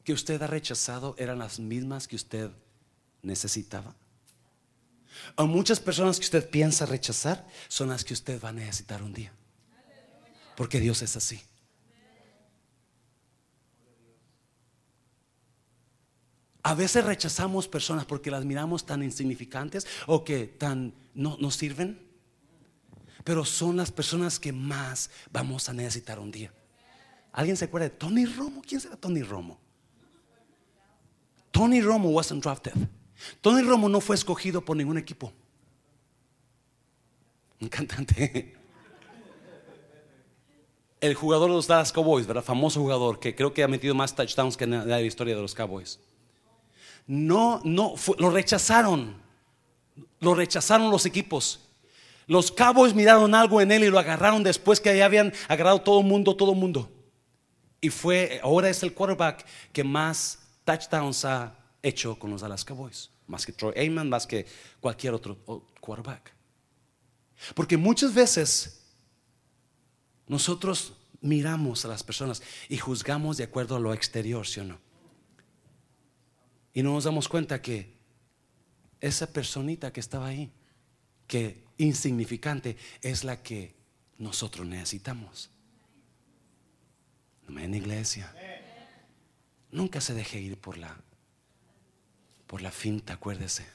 [SPEAKER 1] que usted ha rechazado eran las mismas que usted necesitaba? O muchas personas que usted piensa rechazar son las que usted va a necesitar un día. Porque Dios es así. A veces rechazamos personas porque las miramos tan insignificantes o que tan no sirven. Pero son las personas que más vamos a necesitar un día. ¿Alguien se acuerda de Tony Romo? ¿Quién será Tony Romo? Tony Romo wasn't drafted. Tony Romo no fue escogido por ningún equipo. Un cantante. El jugador de los Dallas Cowboys, ¿verdad? Famoso jugador que creo que ha metido más touchdowns que en la historia de los Cowboys. No, no, lo rechazaron. Lo rechazaron los equipos. Los Cowboys miraron algo en él y lo agarraron después que ya habían agarrado todo el mundo, todo el mundo. Y fue, ahora es el quarterback que más touchdowns ha hecho con los Dallas Cowboys. Más que Troy Aikman, más que cualquier otro quarterback. Porque muchas veces nosotros miramos a las personas y juzgamos de acuerdo a lo exterior, ¿sí o no? Y no nos damos cuenta que esa personita que estaba ahí, que insignificante, es la que nosotros necesitamos. En iglesia. Nunca se deje ir por la por la finta, acuérdese.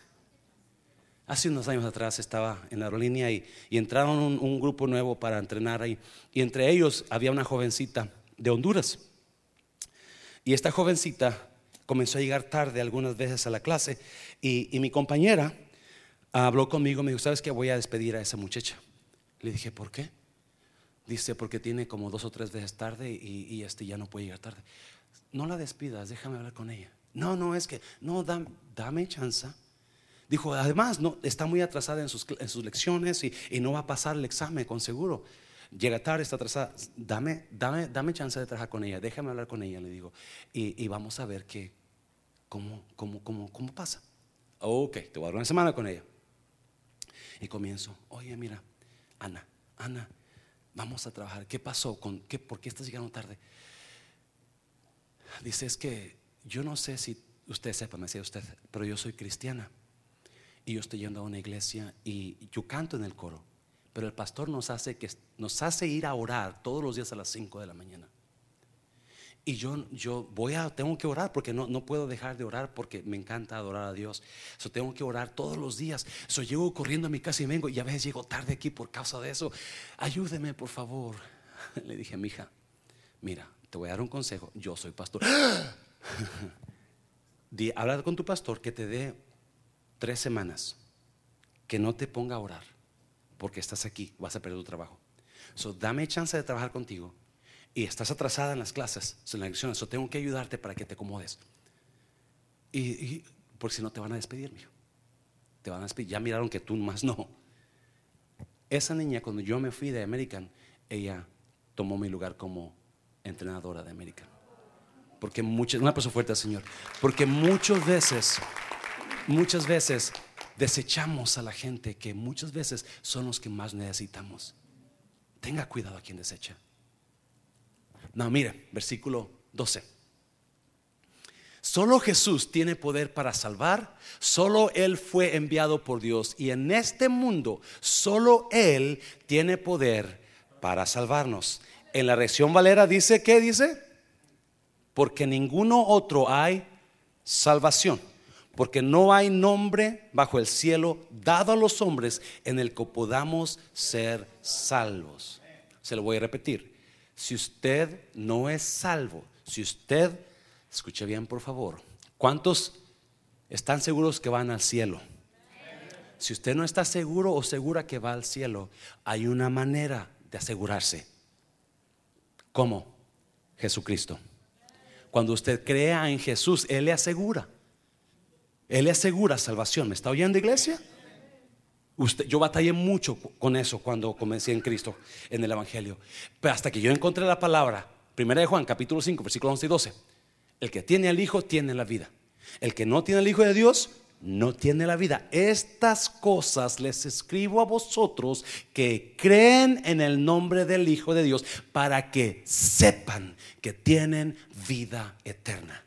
[SPEAKER 1] Hace unos años atrás estaba en la aerolínea y, entraron un, grupo nuevo para entrenar ahí. Y entre ellos había una jovencita de Honduras. Y esta jovencita comenzó a llegar tarde algunas veces a la clase. Y, y mi compañera habló conmigo, me dijo, ¿sabes qué? Voy a despedir a esa muchacha. Le dije, ¿por qué? Dice, porque tiene como dos o tres veces tarde y, este ya no puede llegar tarde. No la despidas, déjame hablar con ella. No, no, es que, no, dame, dame chance. Dijo, además, no, está muy atrasada en sus, lecciones y, no va a pasar el examen, con seguro. Llega tarde, está atrasada. Dame, dame, dame chance de trabajar con ella, déjame hablar con ella, le digo. Y, vamos a ver qué, cómo, cómo, cómo, cómo pasa. Ok, te voy a dar una semana con ella. Y comienzo, oye, mira, Ana, Ana, vamos a trabajar. ¿Qué pasó? ¿Con qué, ¿Por qué estás llegando tarde? Dice, es que yo no sé si usted sepa, me decía usted, pero yo soy cristiana. Y yo estoy yendo a una iglesia y yo canto en el coro. Pero el pastor nos hace, que, nos hace ir a orar todos los días a las 5 de la mañana. Y yo, yo voy a, tengo que orar porque no, no puedo dejar de orar porque me encanta adorar a Dios. So, tengo que orar todos los días. So, llego corriendo a mi casa y vengo y a veces llego tarde aquí por causa de eso. Ayúdeme, por favor. Le dije a mi hija, mira, te voy a dar un consejo. Yo soy pastor. Habla con tu pastor que te dé tres semanas. Que no te ponga a orar porque estás aquí, vas a perder tu trabajo. So, dame chance de trabajar contigo y estás atrasada en las clases, en las lecciones, o tengo que ayudarte para que te acomodes. Y, porque si no te van a despedir, mijo. Te van a despedir. Ya miraron que tú más no. Esa niña, cuando yo me fui de American, ella tomó mi lugar como entrenadora de American. Porque muchas, una persona fuerte Señor. Porque muchas veces, muchas veces desechamos a la gente que muchas veces son los que más necesitamos. Tenga cuidado a quien desecha. No, mire, versículo 12. Solo Jesús tiene poder para salvar, solo Él fue enviado por Dios y en este mundo solo Él tiene poder para salvarnos. En la reacción Valera dice, ¿qué dice? Porque ninguno otro hay salvación, porque no hay nombre bajo el cielo dado a los hombres en el que podamos ser salvos. Se lo voy a repetir si usted no es salvo, si usted, escuche bien por favor, ¿cuántos están seguros que van al cielo? Si usted no está seguro o segura que va al cielo, hay una manera de asegurarse. ¿Cómo? Jesucristo. Cuando usted crea en Jesús, Él le asegura. Él le asegura salvación. ¿Me está oyendo, iglesia? yo batallé mucho con eso cuando comencé en Cristo, en el Evangelio. Pero hasta que yo encontré la palabra, primera de Juan, capítulo 5, versículos 11 y 12. El que tiene al Hijo tiene la vida. El que no tiene al Hijo de Dios no tiene la vida. Estas cosas les escribo a vosotros que creen en el nombre del Hijo de Dios para que sepan que tienen vida eterna.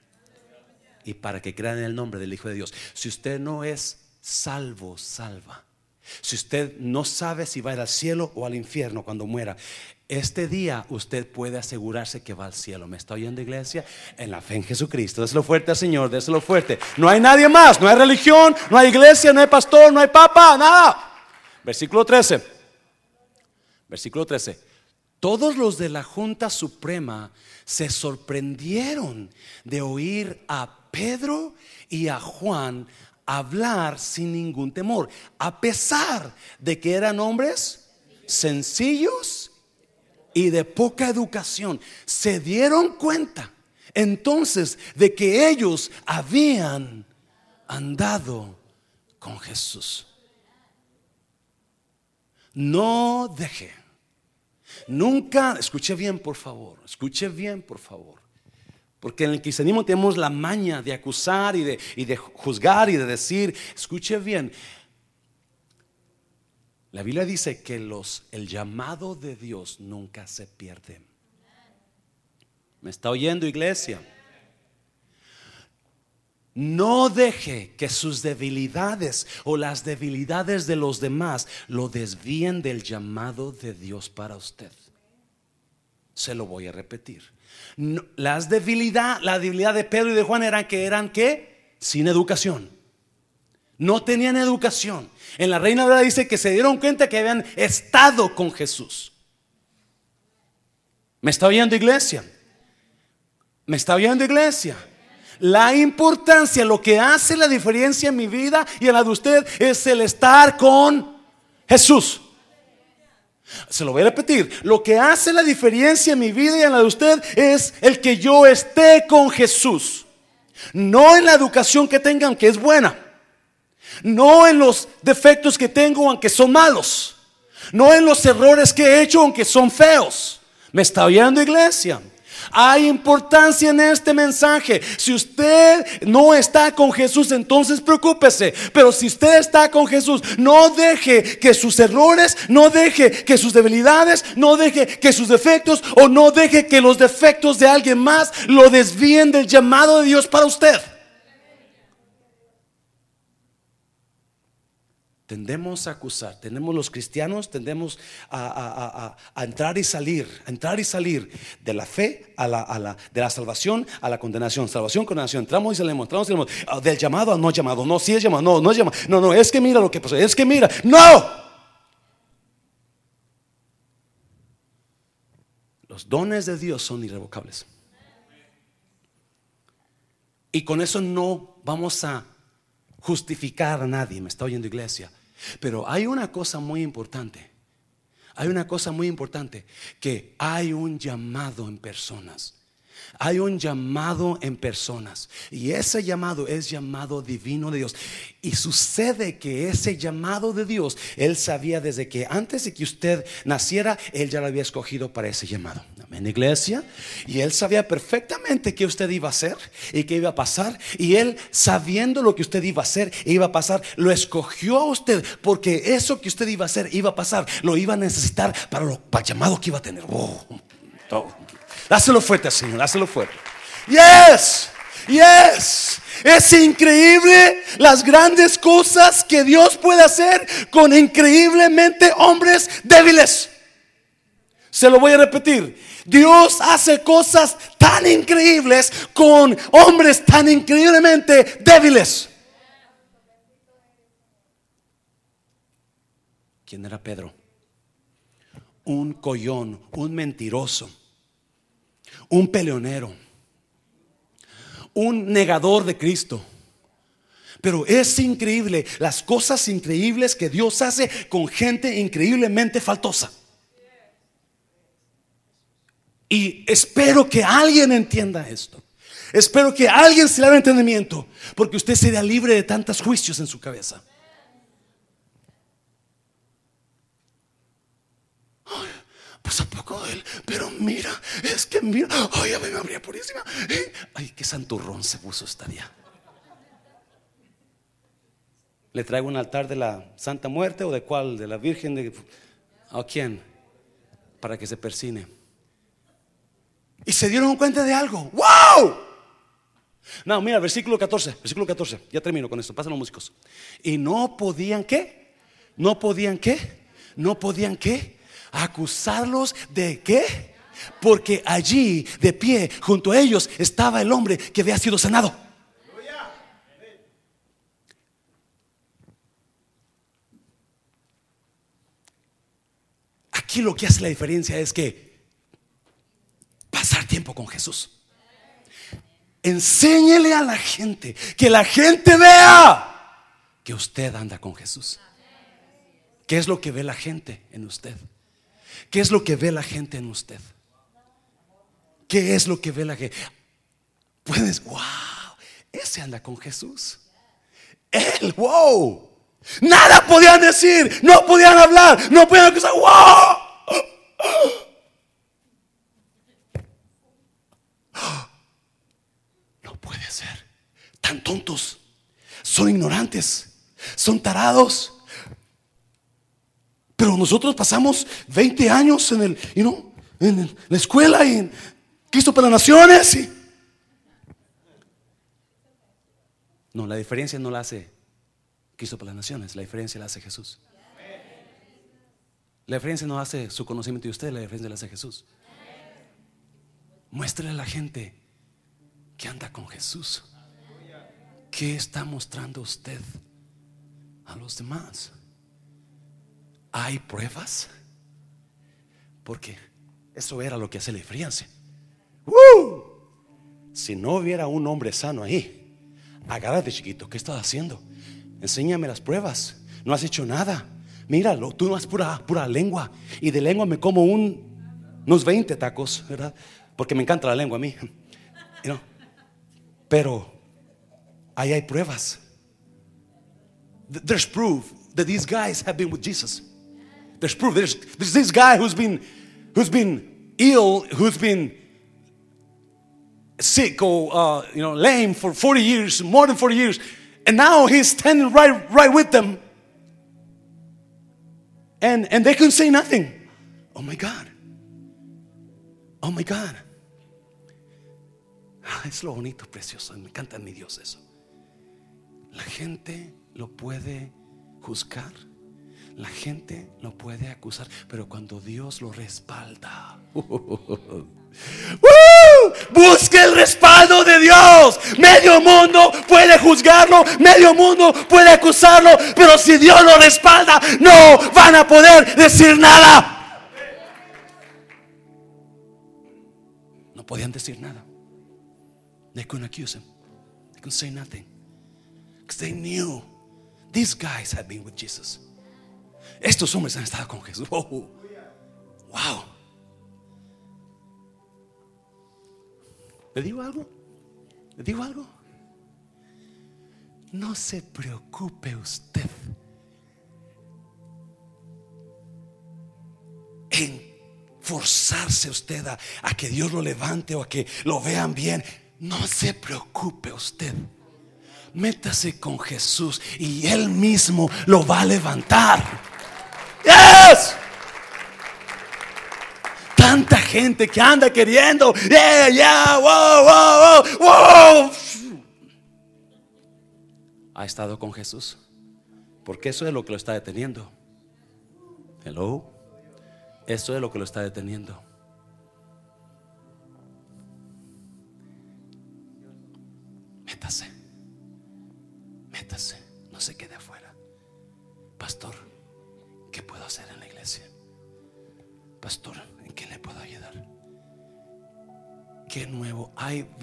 [SPEAKER 1] Y para que crean en el nombre del Hijo de Dios. Si usted no es salvo, salva si usted no sabe si va a ir al cielo o al infierno cuando muera, este día usted puede asegurarse que va al cielo. ¿Me está oyendo, iglesia? En la fe en Jesucristo. Déselo fuerte al Señor, déselo fuerte. No hay nadie más, no hay religión, no hay iglesia, no hay pastor, no hay papa, nada. Versículo 13. Versículo 13. Todos los de la Junta Suprema se sorprendieron de oír a Pedro y a Juan hablar sin ningún temor, a pesar de que eran hombres sencillos y de poca educación. Se dieron cuenta entonces de que ellos habían andado con Jesús. No deje. Nunca, escuche bien por favor, escuche bien por favor. Porque en el cristianismo tenemos la maña de acusar y de, y de juzgar y de decir, escuche bien, la Biblia dice que los, el llamado de Dios nunca se pierde. ¿Me está oyendo iglesia? No deje que sus debilidades o las debilidades de los demás lo desvíen del llamado de Dios para usted. Se lo voy a repetir las debilidad, la debilidad de Pedro y de Juan eran que eran que sin educación. No tenían educación. En la Reina Verdad dice que se dieron cuenta que habían estado con Jesús. ¿Me está oyendo iglesia? ¿Me está oyendo iglesia? La importancia, lo que hace la diferencia en mi vida y en la de usted es el estar con Jesús. Se lo voy a repetir. Lo que hace la diferencia en mi vida y en la de usted es el que yo esté con Jesús. No en la educación que tenga, aunque es buena. No en los defectos que tengo, aunque son malos. No en los errores que he hecho, aunque son feos. ¿Me está oyendo iglesia? Hay importancia en este mensaje. Si usted no está con Jesús, entonces preocúpese. Pero si usted está con Jesús, no deje que sus errores, no deje que sus debilidades, no deje que sus defectos o no deje que los defectos de alguien más lo desvíen del llamado de Dios para usted. Tendemos a acusar, tenemos los cristianos, tendemos a, entrar y salir, a entrar y salir de la fe a la, de la salvación a la condenación, salvación, condenación, entramos y salimos, entramos y salimos, ah, del llamado al no llamado, no, si es llamado, no, no es llamado, no, no, es que mira lo que pasó, es que mira, no. Los dones de Dios son irrevocables. Y con eso no vamos a justificar a nadie, me está oyendo iglesia. Pero hay una cosa muy importante. Hay una cosa muy importante, que hay un llamado en personas. Hay un llamado en personas y ese llamado es llamado divino de Dios. Y sucede que ese llamado de Dios, Él sabía desde que antes de que usted naciera, Él ya lo había escogido para ese llamado. Amén, iglesia. Y Él sabía perfectamente qué usted iba a hacer y qué iba a pasar. Y Él, sabiendo lo que usted iba a hacer e iba a pasar, lo escogió a usted porque eso que usted iba a hacer iba a pasar, lo iba a necesitar para, lo, llamado que iba a tener. Oh, Dáselo fuerte, Señor, dáselo fuerte. Yes, yes. Es increíble las grandes cosas que Dios puede hacer con increíblemente hombres débiles. Se lo voy a repetir. Dios hace cosas tan increíbles con hombres tan increíblemente débiles. ¿Quién era Pedro? Un collón, un mentiroso un peleonero, un negador de Cristo. Pero es increíble las cosas increíbles que Dios hace con gente increíblemente faltosa. Y espero que alguien entienda esto. Espero que alguien se le haga entendimiento, porque usted será libre de tantos juicios en su cabeza. pues a poco él, pero mira, es que mira, ay, a ver, María Purísima, ay, qué santurrón se puso esta día. Le traigo un altar de la Santa Muerte o de cuál, de la Virgen de a quién, para que se persine. Y se dieron cuenta de algo. ¡Wow! No, mira, versículo 14, versículo 14. Ya termino con esto, pasan los músicos. Y no podían qué? No podían qué? No podían qué? acusarlos de qué? Porque allí, de pie, junto a ellos, estaba el hombre que había sido sanado. Aquí lo que hace la diferencia es que tiempo con Jesús. Enséñele a la gente, que la gente vea que usted anda con Jesús. ¿Qué es lo que ve la gente en usted? ¿Qué es lo que ve la gente en usted? ¿Qué es lo que ve la gente? Puedes, wow, ese anda con Jesús. Él, wow. Nada podían decir, no podían hablar, no podían acusar, wow. Puede ser. Tan tontos. Son ignorantes. Son tarados. Pero nosotros pasamos 20 años en, el, en la escuela y en Cristo para las Naciones. No, la diferencia no la hace Cristo para las Naciones, la diferencia la hace Jesús. La diferencia no hace su conocimiento de usted, la diferencia la hace Jesús. Muéstrele a la gente que anda con Jesús. ¿Qué está mostrando usted a los demás? hay pruebas. Porque eso era lo que hace la diferencia. Si no hubiera un hombre sano ahí, agárrate chiquito, ¿qué estás haciendo? Enséñame las pruebas. No has hecho nada. Míralo, tú no has pura, pura lengua. Y de lengua me como un, unos 20 tacos, ¿verdad? Porque me encanta la lengua a mí. Pero ahí hay pruebas. There's proof that these guys have been with Jesus. There's proof. There's, there's this guy who's been, who's been ill, who's been sick or uh, you know lame for 40 years, more than 40 years, and now he's standing right right with them, and and they couldn't say nothing. Oh my God. Oh my God. Ah, es lo bonito, precioso. Me encanta mi Dios eso. La gente lo puede juzgar. La gente lo puede acusar, pero cuando Dios lo respalda, busque el respaldo de Dios. Medio mundo puede juzgarlo, medio mundo puede acusarlo, pero si Dios lo respalda, no van a poder decir nada. No podían decir nada. They couldn't accuse him. They couldn't say nothing. Because they knew these guys had been with Jesus. Estos hombres han estado con Jesús. Wow. wow. ¿Le digo algo? ¿Le digo algo? No se preocupe usted en forzarse usted a, a, que Dios lo levante o a que lo vean bien. No se preocupe usted. Métase con Jesús y Él mismo lo va a levantar. Yes. Tanta gente que anda queriendo. Yeah, yeah, wow, wow, wow, Ha estado con Jesús. Porque eso es lo que lo está deteniendo. Hello. Eso es lo que lo está deteniendo.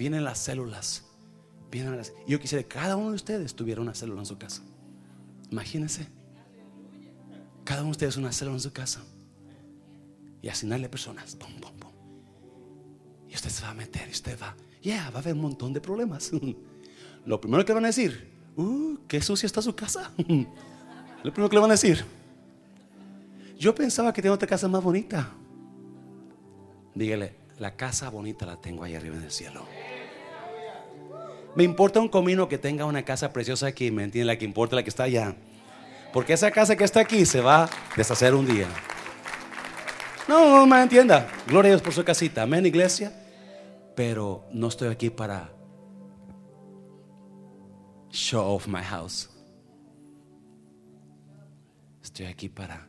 [SPEAKER 1] Vienen las células. Vienen las... Yo quisiera que cada uno de ustedes tuviera una célula en su casa. Imagínense. Cada uno de ustedes una célula en su casa. Y asignarle personas. Y usted se va a meter y usted va. Ya, va a haber un montón de problemas. Lo primero que van a decir, uh, qué sucia está su casa. Lo primero que le van a decir. Yo pensaba que tenía otra casa más bonita. Dígale, la casa bonita la tengo ahí arriba en el cielo. Me importa un comino que tenga una casa preciosa aquí, ¿me entiende? La que importa la que está allá. Porque esa casa que está aquí se va a deshacer un día. No, no me entienda. Gloria a Dios por su casita. Amén, iglesia. Pero no estoy aquí para show off my house. Estoy aquí para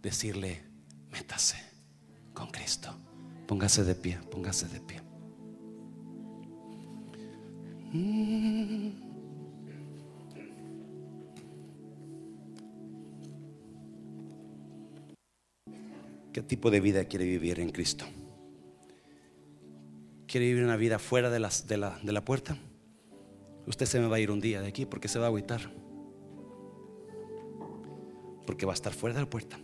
[SPEAKER 1] decirle, métase con Cristo. Póngase de pie, póngase de pie. ¿Qué tipo de vida quiere vivir en Cristo? ¿Quiere vivir una vida fuera de, de, la, de la puerta? Usted se me va a ir un día de aquí porque se va a agüitar. Porque va a estar fuera de la puerta.